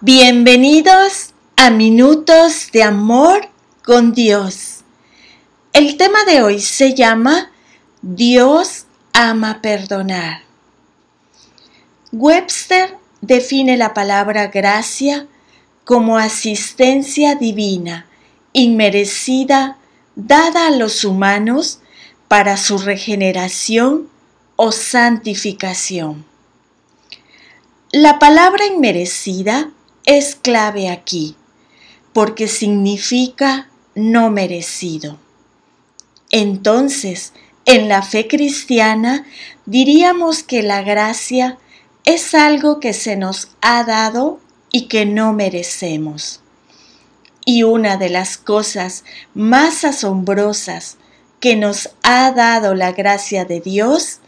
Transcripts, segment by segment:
Bienvenidos a Minutos de Amor con Dios. El tema de hoy se llama Dios ama perdonar. Webster define la palabra gracia como asistencia divina, inmerecida, dada a los humanos para su regeneración o santificación. La palabra inmerecida es clave aquí, porque significa no merecido. Entonces, en la fe cristiana diríamos que la gracia es algo que se nos ha dado y que no merecemos. Y una de las cosas más asombrosas que nos ha dado la gracia de Dios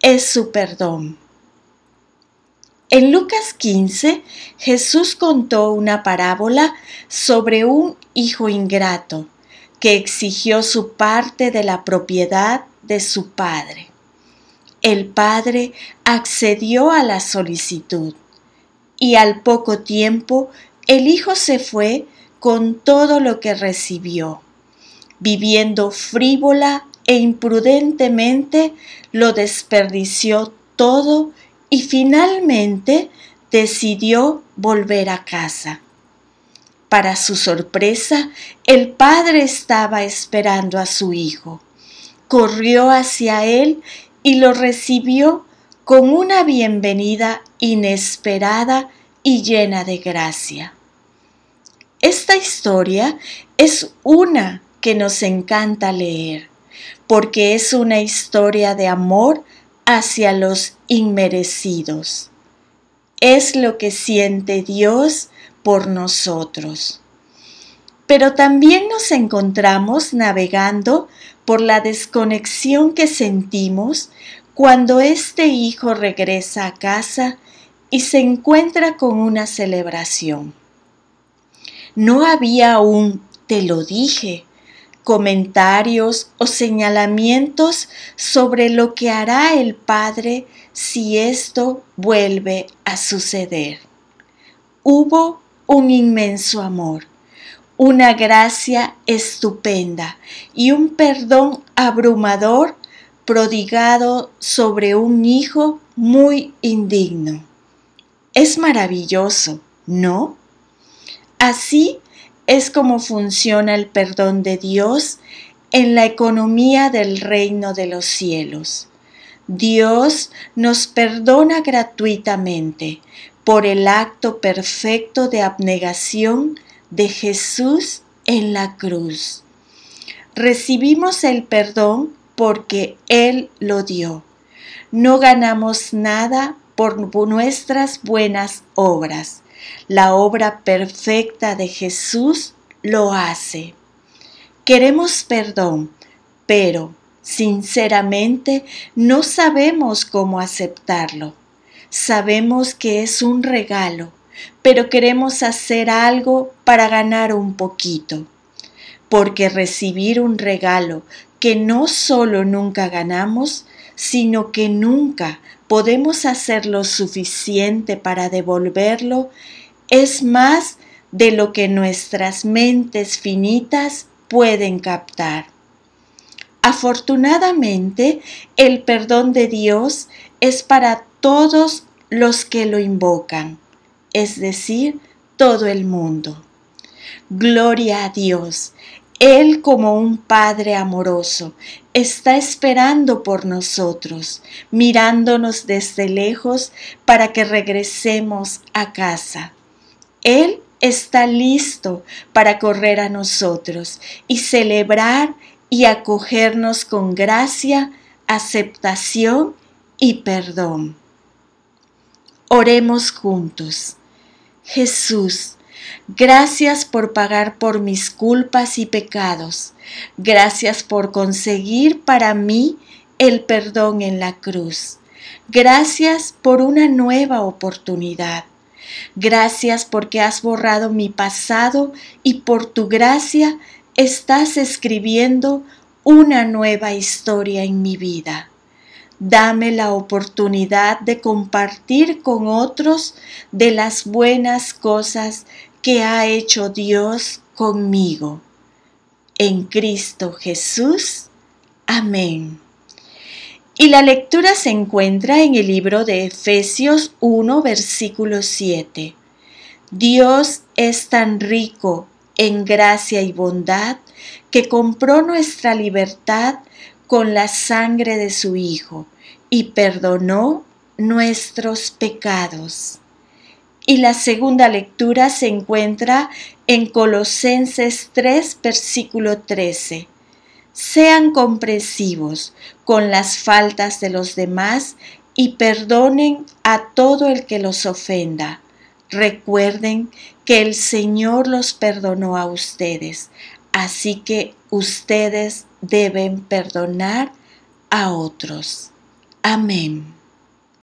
es su perdón. En Lucas 15, Jesús contó una parábola sobre un hijo ingrato que exigió su parte de la propiedad de su padre. El padre accedió a la solicitud y al poco tiempo el hijo se fue con todo lo que recibió. Viviendo frívola e imprudentemente, lo desperdició todo y finalmente decidió volver a casa. Para su sorpresa, el padre estaba esperando a su hijo. Corrió hacia él y lo recibió con una bienvenida inesperada y llena de gracia. Esta historia es una que nos encanta leer, porque es una historia de amor hacia los inmerecidos. Es lo que siente Dios por nosotros. Pero también nos encontramos navegando por la desconexión que sentimos cuando este hijo regresa a casa y se encuentra con una celebración. No había un te lo dije comentarios o señalamientos sobre lo que hará el Padre si esto vuelve a suceder. Hubo un inmenso amor, una gracia estupenda y un perdón abrumador prodigado sobre un hijo muy indigno. Es maravilloso, ¿no? Así es como funciona el perdón de Dios en la economía del reino de los cielos. Dios nos perdona gratuitamente por el acto perfecto de abnegación de Jesús en la cruz. Recibimos el perdón porque Él lo dio. No ganamos nada por nuestras buenas obras. La obra perfecta de Jesús lo hace. Queremos perdón, pero sinceramente no sabemos cómo aceptarlo. Sabemos que es un regalo, pero queremos hacer algo para ganar un poquito. Porque recibir un regalo que no solo nunca ganamos, sino que nunca podemos hacer lo suficiente para devolverlo, es más de lo que nuestras mentes finitas pueden captar. Afortunadamente, el perdón de Dios es para todos los que lo invocan, es decir, todo el mundo. Gloria a Dios. Él como un Padre amoroso está esperando por nosotros, mirándonos desde lejos para que regresemos a casa. Él está listo para correr a nosotros y celebrar y acogernos con gracia, aceptación y perdón. Oremos juntos. Jesús, Gracias por pagar por mis culpas y pecados. Gracias por conseguir para mí el perdón en la cruz. Gracias por una nueva oportunidad. Gracias porque has borrado mi pasado y por tu gracia estás escribiendo una nueva historia en mi vida. Dame la oportunidad de compartir con otros de las buenas cosas que ha hecho Dios conmigo. En Cristo Jesús. Amén. Y la lectura se encuentra en el libro de Efesios 1, versículo 7. Dios es tan rico en gracia y bondad que compró nuestra libertad con la sangre de su Hijo y perdonó nuestros pecados. Y la segunda lectura se encuentra en Colosenses 3, versículo 13. Sean comprensivos con las faltas de los demás y perdonen a todo el que los ofenda. Recuerden que el Señor los perdonó a ustedes, así que ustedes deben perdonar a otros. Amén.